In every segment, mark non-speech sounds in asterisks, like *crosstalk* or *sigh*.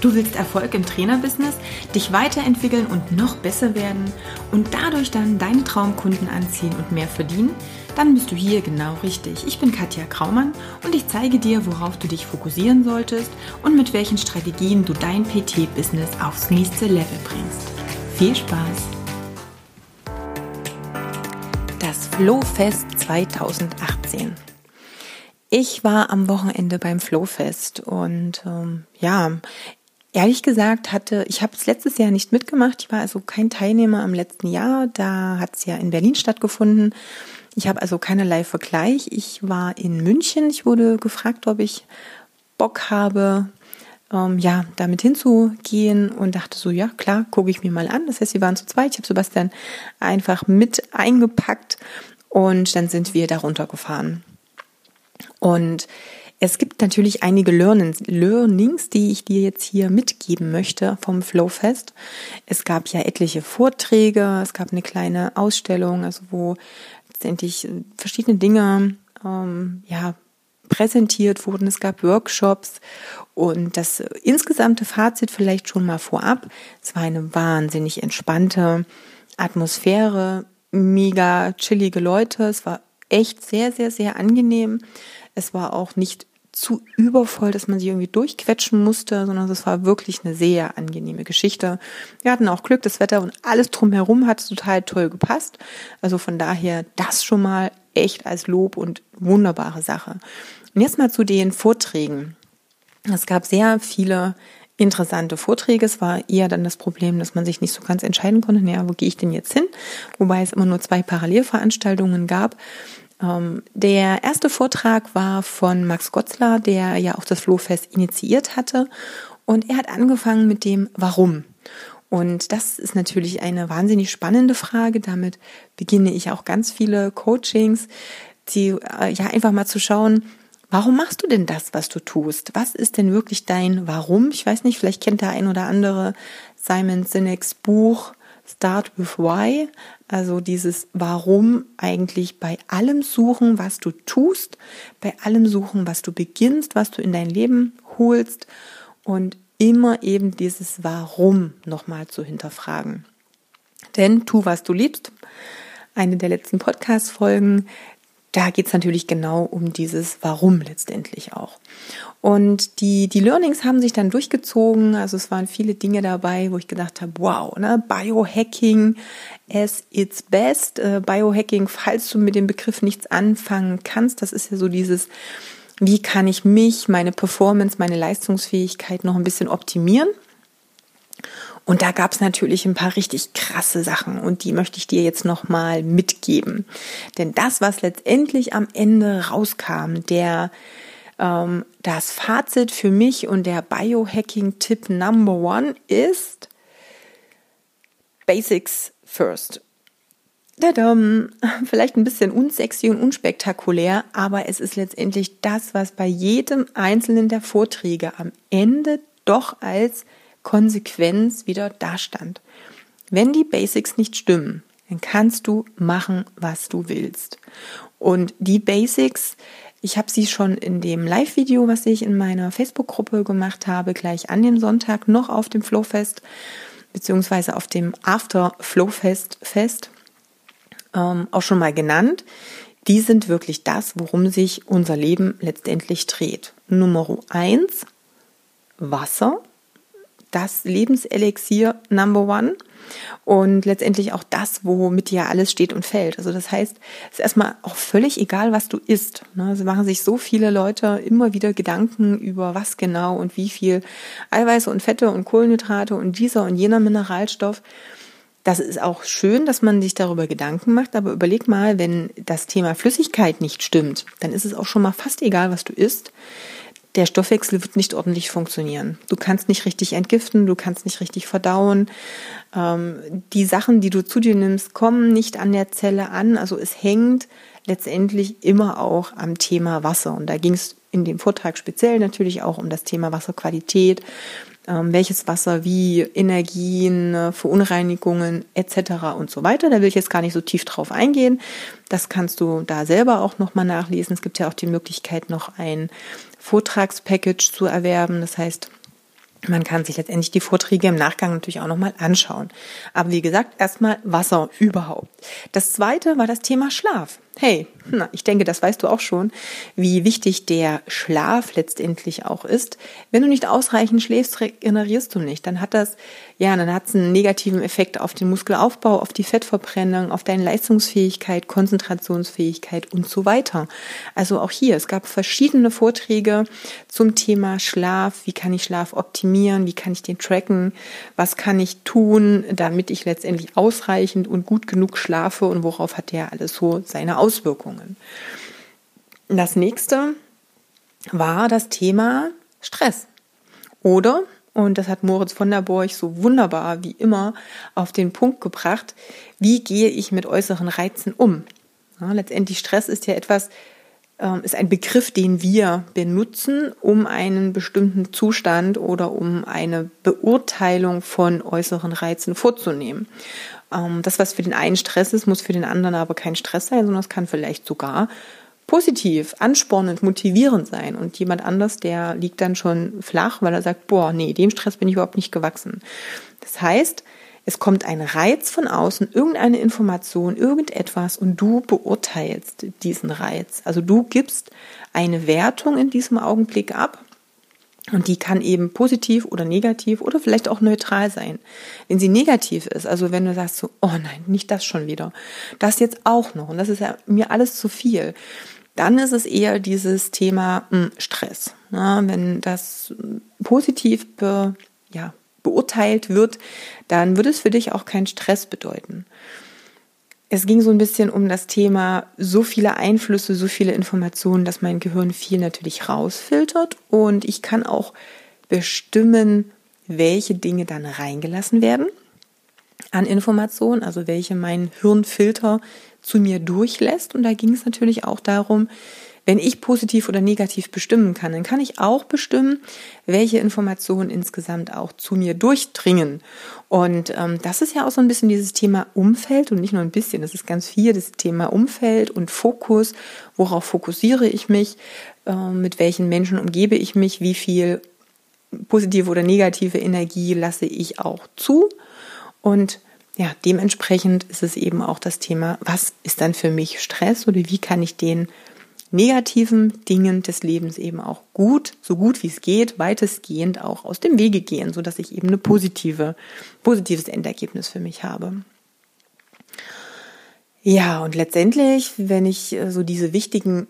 Du willst Erfolg im Trainerbusiness, dich weiterentwickeln und noch besser werden und dadurch dann deine Traumkunden anziehen und mehr verdienen? Dann bist du hier genau richtig. Ich bin Katja Kraumann und ich zeige dir, worauf du dich fokussieren solltest und mit welchen Strategien du dein PT-Business aufs nächste Level bringst. Viel Spaß! Das Flowfest 2018. Ich war am Wochenende beim Flowfest und ähm, ja, Ehrlich gesagt hatte, ich habe es letztes Jahr nicht mitgemacht. Ich war also kein Teilnehmer am letzten Jahr. Da hat es ja in Berlin stattgefunden. Ich habe also keinerlei Vergleich. Ich war in München. Ich wurde gefragt, ob ich Bock habe, ähm, ja, damit hinzugehen und dachte so, ja, klar, gucke ich mir mal an. Das heißt, wir waren zu zweit. Ich habe Sebastian einfach mit eingepackt und dann sind wir da runtergefahren. Und es gibt natürlich einige Learnings, die ich dir jetzt hier mitgeben möchte vom Flowfest. Es gab ja etliche Vorträge, es gab eine kleine Ausstellung, also wo letztendlich verschiedene Dinge ähm, ja präsentiert wurden. Es gab Workshops und das insgesamte Fazit vielleicht schon mal vorab. Es war eine wahnsinnig entspannte Atmosphäre, mega chillige Leute. Es war echt sehr, sehr, sehr angenehm. Es war auch nicht zu übervoll, dass man sich irgendwie durchquetschen musste, sondern es war wirklich eine sehr angenehme Geschichte. Wir hatten auch Glück, das Wetter und alles drumherum hat total toll gepasst. Also von daher das schon mal echt als Lob und wunderbare Sache. Und jetzt mal zu den Vorträgen. Es gab sehr viele interessante Vorträge. Es war eher dann das Problem, dass man sich nicht so ganz entscheiden konnte, naja, wo gehe ich denn jetzt hin? Wobei es immer nur zwei Parallelveranstaltungen gab. Ähm, der erste Vortrag war von Max Gotzler, der ja auch das Flohfest initiiert hatte. Und er hat angefangen mit dem Warum. Und das ist natürlich eine wahnsinnig spannende Frage. Damit beginne ich auch ganz viele Coachings, die äh, ja einfach mal zu schauen, warum machst du denn das, was du tust? Was ist denn wirklich dein Warum? Ich weiß nicht, vielleicht kennt der ein oder andere Simon Sinek's Buch Start with Why, also dieses Warum eigentlich bei allem suchen, was du tust, bei allem suchen, was du beginnst, was du in dein Leben holst und immer eben dieses Warum nochmal zu hinterfragen. Denn tu, was du liebst. Eine der letzten Podcast-Folgen, da geht es natürlich genau um dieses Warum letztendlich auch. Und die, die Learnings haben sich dann durchgezogen. Also es waren viele Dinge dabei, wo ich gedacht habe, wow, ne, Biohacking as its best. Äh, Biohacking, falls du mit dem Begriff nichts anfangen kannst, das ist ja so dieses, wie kann ich mich, meine Performance, meine Leistungsfähigkeit noch ein bisschen optimieren. Und da gab es natürlich ein paar richtig krasse Sachen und die möchte ich dir jetzt nochmal mitgeben. Denn das, was letztendlich am Ende rauskam, der ähm, das Fazit für mich und der Biohacking-Tipp Number One ist Basics first. Tadam. *laughs* Vielleicht ein bisschen unsexy und unspektakulär, aber es ist letztendlich das, was bei jedem einzelnen der Vorträge am Ende doch als Konsequenz wieder dastand. Wenn die Basics nicht stimmen, dann kannst du machen, was du willst. Und die Basics, ich habe sie schon in dem Live-Video, was ich in meiner Facebook-Gruppe gemacht habe, gleich an dem Sonntag noch auf dem Flowfest, beziehungsweise auf dem After Flowfest Fest, ähm, auch schon mal genannt. Die sind wirklich das, worum sich unser Leben letztendlich dreht. Nummer eins, Wasser das Lebenselixier Number One und letztendlich auch das, womit ja alles steht und fällt. Also das heißt, es ist erstmal auch völlig egal, was du isst. Ne? Es machen sich so viele Leute immer wieder Gedanken über was genau und wie viel Eiweiße und Fette und Kohlenhydrate und dieser und jener Mineralstoff. Das ist auch schön, dass man sich darüber Gedanken macht, aber überleg mal, wenn das Thema Flüssigkeit nicht stimmt, dann ist es auch schon mal fast egal, was du isst der Stoffwechsel wird nicht ordentlich funktionieren. Du kannst nicht richtig entgiften, du kannst nicht richtig verdauen. Ähm, die Sachen, die du zu dir nimmst, kommen nicht an der Zelle an. Also es hängt letztendlich immer auch am Thema Wasser. Und da ging es in dem Vortrag speziell natürlich auch um das Thema Wasserqualität, welches Wasser wie Energien, äh, Verunreinigungen etc. und so weiter. Da will ich jetzt gar nicht so tief drauf eingehen. Das kannst du da selber auch nochmal nachlesen. Es gibt ja auch die Möglichkeit, noch ein Vortragspackage zu erwerben. Das heißt, Man kann sich letztendlich die Vorträge im Nachgang natürlich auch nochmal anschauen. Aber wie gesagt, erstmal Wasser überhaupt. Das zweite war das Thema Schlaf. Hey, ich denke, das weißt du auch schon, wie wichtig der Schlaf letztendlich auch ist. Wenn du nicht ausreichend schläfst, regenerierst du nicht. Dann hat das, ja, dann hat es einen negativen Effekt auf den Muskelaufbau, auf die Fettverbrennung, auf deine Leistungsfähigkeit, Konzentrationsfähigkeit und so weiter. Also auch hier, es gab verschiedene Vorträge zum Thema Schlaf. Wie kann ich Schlaf optimieren? Wie kann ich den tracken? Was kann ich tun, damit ich letztendlich ausreichend und gut genug schlafe? Und worauf hat der alles so seine Auswirkungen? Das nächste war das Thema Stress. Oder, und das hat Moritz von der Borch so wunderbar wie immer auf den Punkt gebracht, wie gehe ich mit äußeren Reizen um? Ja, letztendlich Stress ist ja etwas, äh, ist ein Begriff, den wir benutzen, um einen bestimmten Zustand oder um eine Beurteilung von äußeren Reizen vorzunehmen. Ähm, das, was für den einen Stress ist, muss für den anderen aber kein Stress sein, sondern es kann vielleicht sogar positiv, anspornend, motivierend sein. Und jemand anders, der liegt dann schon flach, weil er sagt, boah, nee, dem Stress bin ich überhaupt nicht gewachsen. Das heißt, es kommt ein Reiz von außen, irgendeine Information, irgendetwas und du beurteilst diesen Reiz. Also du gibst eine Wertung in diesem Augenblick ab und die kann eben positiv oder negativ oder vielleicht auch neutral sein. Wenn sie negativ ist, also wenn du sagst so, oh nein, nicht das schon wieder, das jetzt auch noch und das ist ja mir alles zu viel, dann ist es eher dieses Thema mh, hm, Stress. Ja, wenn das positiv be, ja, beurteilt wird, dann würde es für dich auch keinen Stress bedeuten. Es ging so ein bisschen um das Thema so viele Einflüsse, so viele Informationen, dass mein Gehirn viel natürlich rausfiltert und ich kann auch bestimmen, welche Dinge dann reingelassen werden an Informationen, also welche mein Hirnfilter zu mir durchlässt. Und da ging es natürlich auch darum, wenn ich positiv oder negativ bestimmen kann, dann kann ich auch bestimmen, welche Informationen insgesamt auch zu mir durchdringen. Und ähm, das ist ja auch so ein bisschen dieses Thema Umfeld und nicht nur ein bisschen, das ist ganz viel, das Thema Umfeld und Fokus. Worauf fokussiere ich mich? Äh, mit welchen Menschen umgebe ich mich? Wie viel positive oder negative Energie lasse ich auch zu? Und ja, dementsprechend ist es eben auch das Thema, was ist dann für mich Stress oder wie kann ich den negativen Dingen des Lebens eben auch gut, so gut wie es geht, weitestgehend auch aus dem Wege gehen, so dass ich eben eine positive, positives Endergebnis für mich habe. Ja, und letztendlich, wenn ich äh, so diese wichtigen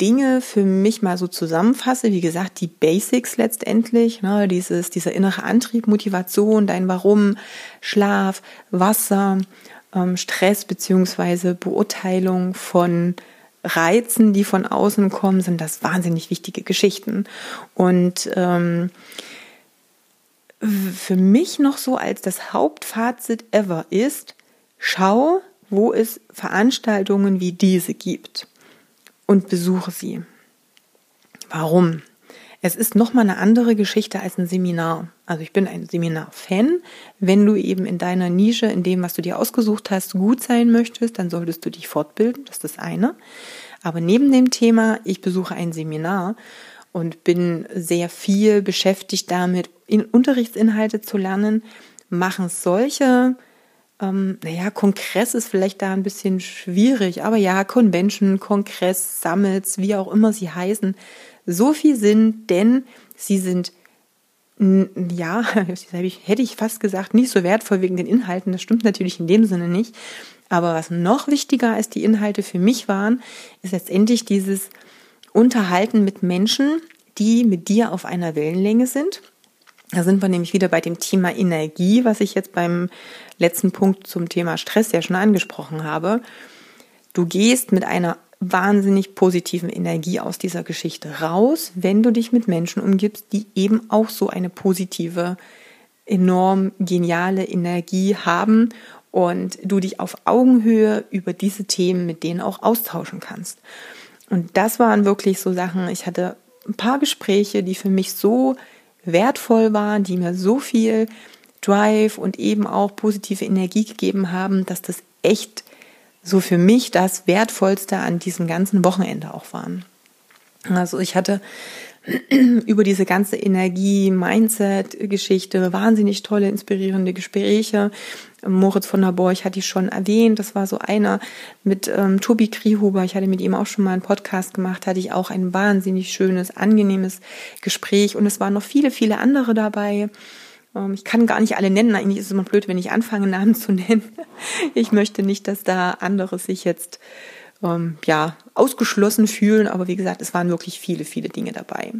Dinge für mich mal so zusammenfasse, wie gesagt, die Basics letztendlich, ne, dieses, dieser innere Antrieb, Motivation, dein Warum, Schlaf, Wasser, ähm, Stress beziehungsweise Beurteilung von Reizen, die von außen kommen, sind das wahnsinnig wichtige Geschichten. Und ähm, für mich noch so als das Hauptfazit ever ist, schau, wo es Veranstaltungen wie diese gibt und besuche sie. Warum? Es ist nochmal eine andere Geschichte als ein Seminar. Also ich bin ein Seminar-Fan. Wenn du eben in deiner Nische, in dem, was du dir ausgesucht hast, gut sein möchtest, dann solltest du dich fortbilden. Das ist das eine. Aber neben dem Thema, ich besuche ein Seminar und bin sehr viel beschäftigt damit, in Unterrichtsinhalte zu lernen, machen solche ähm, naja, Kongress ist vielleicht da ein bisschen schwierig, aber ja, Convention, Kongress, Summits, wie auch immer sie heißen, so viel Sinn, denn sie sind ja, *laughs* hätte ich fast gesagt, nicht so wertvoll wegen den Inhalten. Das stimmt natürlich in dem Sinne nicht. Aber was noch wichtiger als die Inhalte für mich waren, ist letztendlich dieses Unterhalten mit Menschen, die mit dir auf einer Wellenlänge sind. Da sind wir nämlich wieder bei dem Thema Energie, was ich jetzt beim letzten Punkt zum Thema Stress ja schon angesprochen habe. Du gehst mit einer wahnsinnig positiven Energie aus dieser Geschichte raus, wenn du dich mit Menschen umgibst, die eben auch so eine positive, enorm geniale Energie haben und du dich auf Augenhöhe über diese Themen mit denen auch austauschen kannst. Und das waren wirklich so Sachen, ich hatte ein paar Gespräche, die für mich so wertvoll waren, die mir so viel Drive und eben auch positive Energie gegeben haben, dass das echt so für mich das Wertvollste an diesem ganzen Wochenende auch waren. Also ich hatte *clears throat* über diese ganze Energie, Mindset-Geschichte, wahnsinnig tolle, inspirierende Gespräche. Moritz von der Borch hatte ich schon erwähnt. Das war so einer mit ähm, Tobi Kriehuber. Ich hatte mit ihm auch schon mal einen Podcast gemacht. Hatte ich auch ein wahnsinnig schönes, angenehmes Gespräch. Und es waren noch viele, viele andere dabei. Ähm, ich kann gar nicht alle nennen. Eigentlich ist es immer blöd, wenn ich anfange, Namen zu nennen. *laughs* Ich möchte nicht, dass da andere sich jetzt ähm, ja, ausgeschlossen fühlen. Aber wie gesagt, es waren wirklich viele, viele Dinge dabei.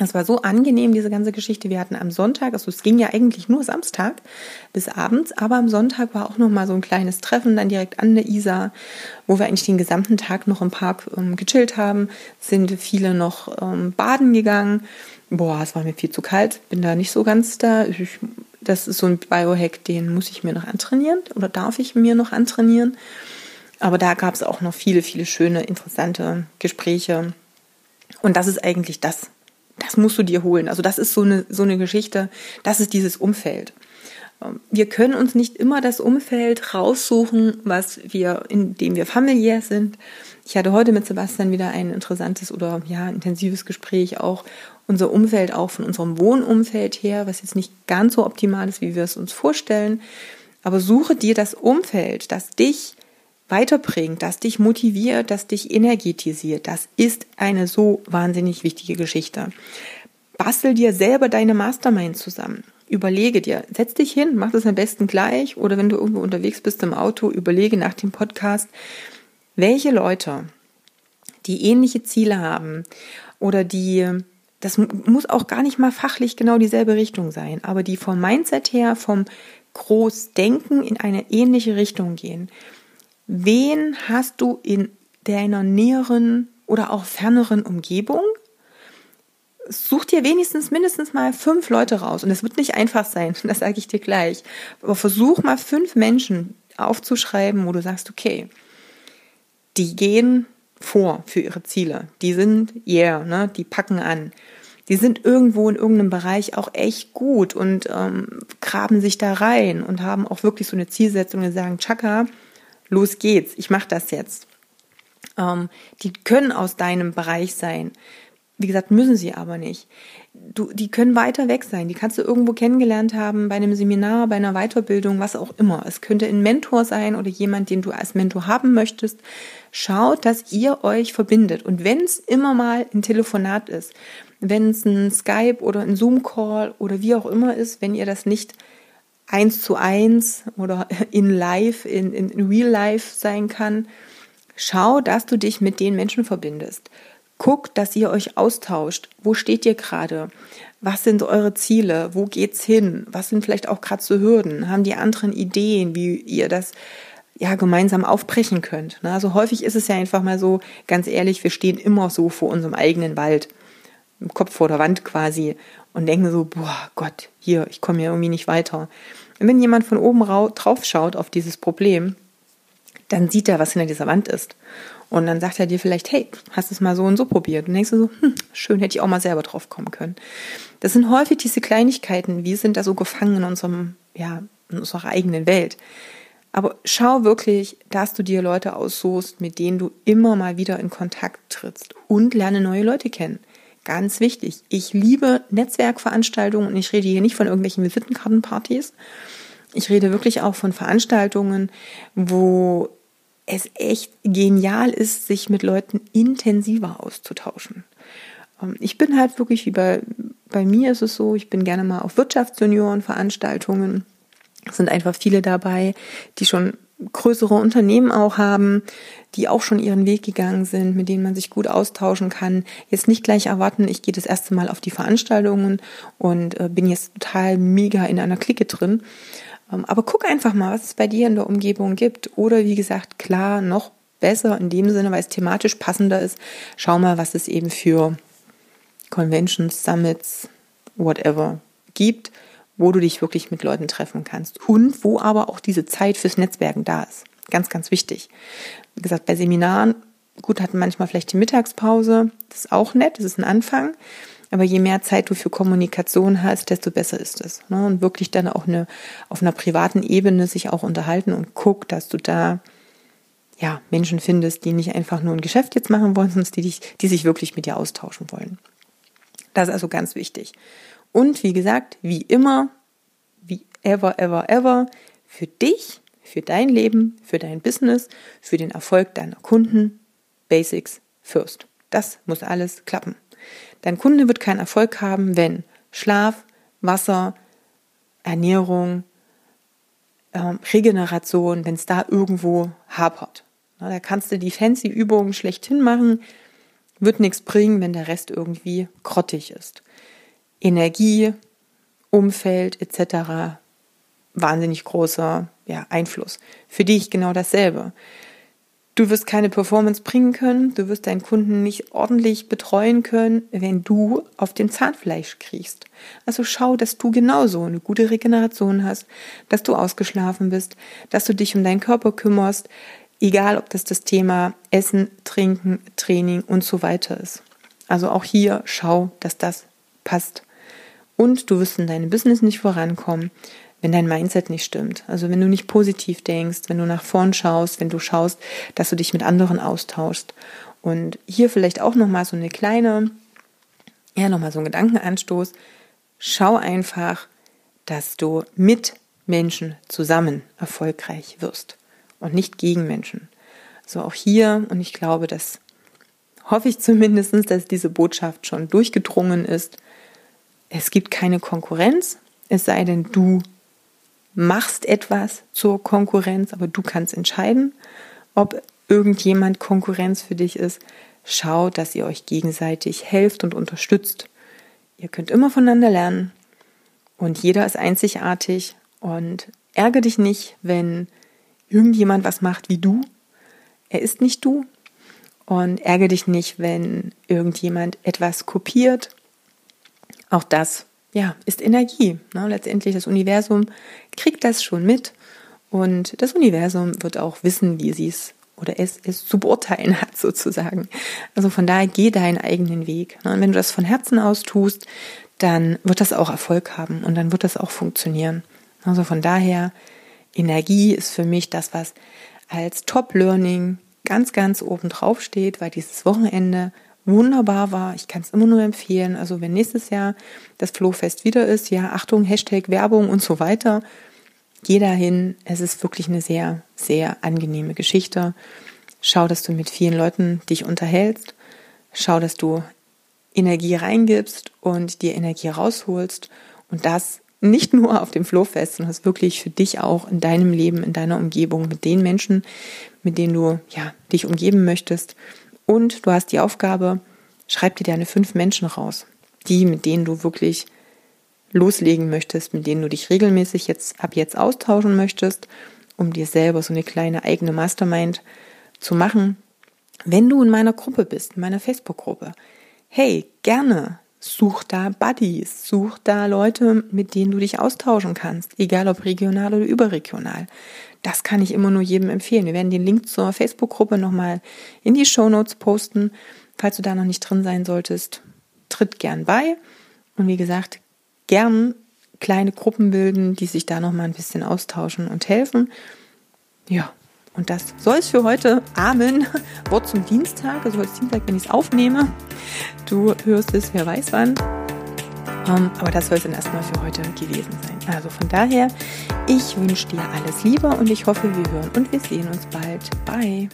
Es war so angenehm, diese ganze Geschichte. Wir hatten am Sonntag, also es ging ja eigentlich nur Samstag bis abends, aber am Sonntag war auch noch mal so ein kleines Treffen dann direkt an der Isar, wo wir eigentlich den gesamten Tag noch im Park ähm, gechillt haben, sind viele noch ähm, baden gegangen. Boah, es war mir viel zu kalt, bin da nicht so ganz da. Ich, das ist so ein Biohack, den muss ich mir noch antrainieren oder darf ich mir noch antrainieren. Aber da gab es auch noch viele, viele schöne, interessante Gespräche. Und das ist eigentlich das, das musst du dir holen. Also das ist so eine, so eine Geschichte, das ist dieses Umfeld. Ähm, wir können uns nicht immer das Umfeld raussuchen, was wir, in dem wir familiär sind. Ich hatte heute mit Sebastian wieder ein interessantes oder ja, intensives Gespräch, auch unser Umfeld, auch von unserem Wohnumfeld her, was jetzt nicht ganz so optimal ist, wie wir es uns vorstellen. Aber suche dir das Umfeld, das dich weiterbringt, das dich motiviert, das dich energetisiert. Das ist eine so wahnsinnig wichtige Geschichte. Bastel dir selber deine Mastermind zusammen. Überlege dir, setz dich hin, mach das am besten gleich oder wenn du irgendwo unterwegs bist im Auto, überlege nach dem Podcast, welche Leute, die ähnliche Ziele haben oder die, das muss auch gar nicht mal fachlich genau dieselbe Richtung sein, aber die vom Mindset her, vom Großdenken in eine ähnliche Richtung gehen Wen hast du in deiner näheren oder auch ferneren Umgebung? Such dir wenigstens mindestens mal fünf Leute raus. Und es wird nicht einfach sein, *laughs* das sage ich dir gleich. Aber versuch mal fünf Menschen aufzuschreiben, wo du sagst, okay, die gehen vor für ihre Ziele. Die sind, yeah, ne, die packen an. Die sind irgendwo in irgendeinem Bereich auch echt gut und ähm, graben sich da rein und haben auch wirklich so eine Zielsetzung und sagen, Chaka, los geht's, ich mache das jetzt. Ähm, die können aus deinem Bereich sein. Wie gesagt, müssen sie aber nicht. Du, die können weiter weg sein. Die kannst du irgendwo kennengelernt haben, bei einem Seminar, bei einer Weiterbildung, was auch immer. Es könnte ein Mentor sein oder jemand, den du als Mentor haben möchtest. Schaut, dass ihr euch verbindet. Und wenn es immer mal ein Telefonat ist, wenn es ein Skype oder ein Zoom-Call oder wie auch immer ist, wenn ihr das nicht eins zu eins oder in live, in, in real life sein kann. Schau, dass du dich mit den Menschen verbindest. Guck, dass ihr euch austauscht. Wo steht ihr gerade? Was sind eure Ziele? Wo geht's hin? Was sind vielleicht auch gerade so Hürden? Haben die anderen Ideen, wie ihr das ja gemeinsam aufbrechen könnt? Also häufig ist es ja einfach mal so, ganz ehrlich, wir stehen immer so vor unserem eigenen Wald, im Kopf vor der Wand quasi und denken so, boah Gott, hier, ich komme hier irgendwie nicht weiter. Und wenn jemand von oben drauf schaut auf dieses Problem, dann sieht er, was hinter dieser Wand ist. Und dann sagt er dir vielleicht, hey, hast du es mal so und so probiert? Und denkst du so, hm, schön, hätte ich auch mal selber drauf kommen können. Das sind häufig diese Kleinigkeiten. Wir sind da so gefangen in unserem, ja, in unserer eigenen Welt. Aber schau wirklich, dass du dir Leute aussuchst, mit denen du immer mal wieder in Kontakt trittst und lerne neue Leute kennen. Ganz wichtig. Ich liebe Netzwerkveranstaltungen und ich rede hier nicht von irgendwelchen Visitenkartenpartys. Ich rede wirklich auch von Veranstaltungen, wo es echt genial ist, sich mit Leuten intensiver auszutauschen. Ähm, ich bin halt wirklich wie bei, bei mir ist es so, ich bin gerne mal auf Wirtschaftsjunioren-Veranstaltungen. Es sind einfach viele dabei, die schon größere Unternehmen auch haben, die auch schon ihren Weg gegangen sind, mit denen man sich gut austauschen kann. Jetzt nicht gleich erwarten, ich gehe das erste Mal auf die Veranstaltungen und äh, bin jetzt total mega in einer Clique drin. Ähm, aber guck einfach mal, was es bei dir in der Umgebung gibt. Oder wie gesagt, klar, noch besser in dem Sinne, weil es thematisch passender ist. Schau mal, was es eben für Conventions, Summits, whatever gibt wo du dich wirklich mit Leuten treffen kannst und wo aber auch diese Zeit fürs Netzwerken da ist. Ganz, ganz wichtig. Wie gesagt, bei Seminaren, gut, hatten manchmal vielleicht die Mittagspause, das ist auch nett, das ist ein Anfang. Aber je mehr Zeit du für Kommunikation hast, desto besser ist es. Ne? Und wirklich dann auch eine, auf einer privaten Ebene sich auch unterhalten und guck, dass du da ja, Menschen findest, die nicht einfach nur ein Geschäft jetzt machen wollen, sondern die, dich, die sich wirklich mit dir austauschen wollen. Das ist also ganz wichtig. Und wie gesagt, wie immer, wie ever, ever, ever, für dich, für dein Leben, für dein Business, für den Erfolg deiner Kunden, Basics first. Das muss alles klappen. Dein Kunde wird keinen Erfolg haben, wenn Schlaf, Wasser, Ernährung, ähm, Regeneration, wenn es da irgendwo hapert. Na, da kannst du die fancy Übungen schlechthin machen, wird nichts bringen, wenn der Rest irgendwie grottig ist. Energie, Umfeld etc. wahnsinnig großer ja, Einfluss. Für dich genau dasselbe. Du wirst keine Performance bringen können, du wirst deinen Kunden nicht ordentlich betreuen können, wenn du auf dem Zahnfleisch kriegst. Also schau, dass du genauso eine gute Regeneration hast, dass du ausgeschlafen bist, dass du dich um deinen Körper kümmerst, egal ob das das Thema Essen, Trinken, Training und so weiter ist. Also auch hier schau, dass das passt. Und du wirst in deinem Business nicht vorankommen, wenn dein Mindset nicht stimmt. Also wenn du nicht positiv denkst, wenn du nach vorn schaust, wenn du schaust, dass du dich mit anderen austauschst. Und hier vielleicht auch nochmal so eine kleine, ja, nochmal so ein Gedankenanstoß. Schau einfach, dass du mit Menschen zusammen erfolgreich wirst und nicht gegen Menschen. So auch hier, und ich glaube, das hoffe ich zumindest, dass diese Botschaft schon durchgedrungen ist. Es gibt keine Konkurrenz, es sei denn, du machst etwas zur Konkurrenz, aber du kannst entscheiden, ob irgendjemand Konkurrenz für dich ist. Schau, dass ihr euch gegenseitig helft und unterstützt. Ihr könnt immer voneinander lernen und jeder ist einzigartig und ärgere dich nicht, wenn irgendjemand was macht wie du. Er ist nicht du. Und ärgere dich nicht, wenn irgendjemand etwas kopiert. Auch das ja, ist Energie. Ne? Letztendlich das Universum kriegt das schon mit und das Universum wird auch wissen, wie sie es oder es, es zu beurteilen hat *laughs* sozusagen. Also von daher geh deinen eigenen Weg. Ne? Und wenn du das von Herzen aus tust, dann wird das auch Erfolg haben und dann wird das auch funktionieren. Also von daher, Energie ist für mich das, was als Top-Learning ganz, ganz oben drauf steht, weil dieses Wochenende wunderbar war. Ich kann es immer nur empfehlen. Also wenn nächstes Jahr das Flohfest wieder ist, ja, Achtung, Hashtag Werbung und so weiter, geh dahin. Es ist wirklich eine sehr, sehr angenehme Geschichte. Schau, dass du mit vielen Leuten dich unterhältst. Schau, dass du Energie reingibst und dir Energie rausholst. Und das nicht nur auf dem Flohfest, sondern das wirklich für dich auch in deinem Leben, in deiner Umgebung, mit den Menschen, mit denen du ja, dich umgeben möchtest. Und du hast die Aufgabe, schreib dir deine fünf Menschen raus, die, mit denen du wirklich loslegen möchtest, mit denen du dich regelmäßig jetzt ab jetzt austauschen möchtest, um dir selber so eine kleine eigene Mastermind zu machen. Wenn du in meiner Gruppe bist, in meiner Facebook-Gruppe, hey, gerne such da Buddies, such da Leute, mit denen du dich austauschen kannst, egal ob regional oder überregional. Das kann ich immer nur jedem empfehlen. Wir werden den Link zur Facebook-Gruppe nochmal in die Show Notes posten. Falls du da noch nicht drin sein solltest, tritt gern bei. Und wie gesagt, gern kleine Gruppen bilden, die sich da nochmal ein bisschen austauschen und helfen. Ja, und das soll es für heute. Amen. *laughs* Wort zum Dienstag, also heute ist Dienstag, wenn ich es aufnehme. Du hörst es, wer weiß wann. Um, ähm, aber das soll es dann erstmal für heute gewesen sein. Also von daher, ich wünsche dir alles Liebe und ich hoffe, wir hören und wir sehen uns bald. Bye.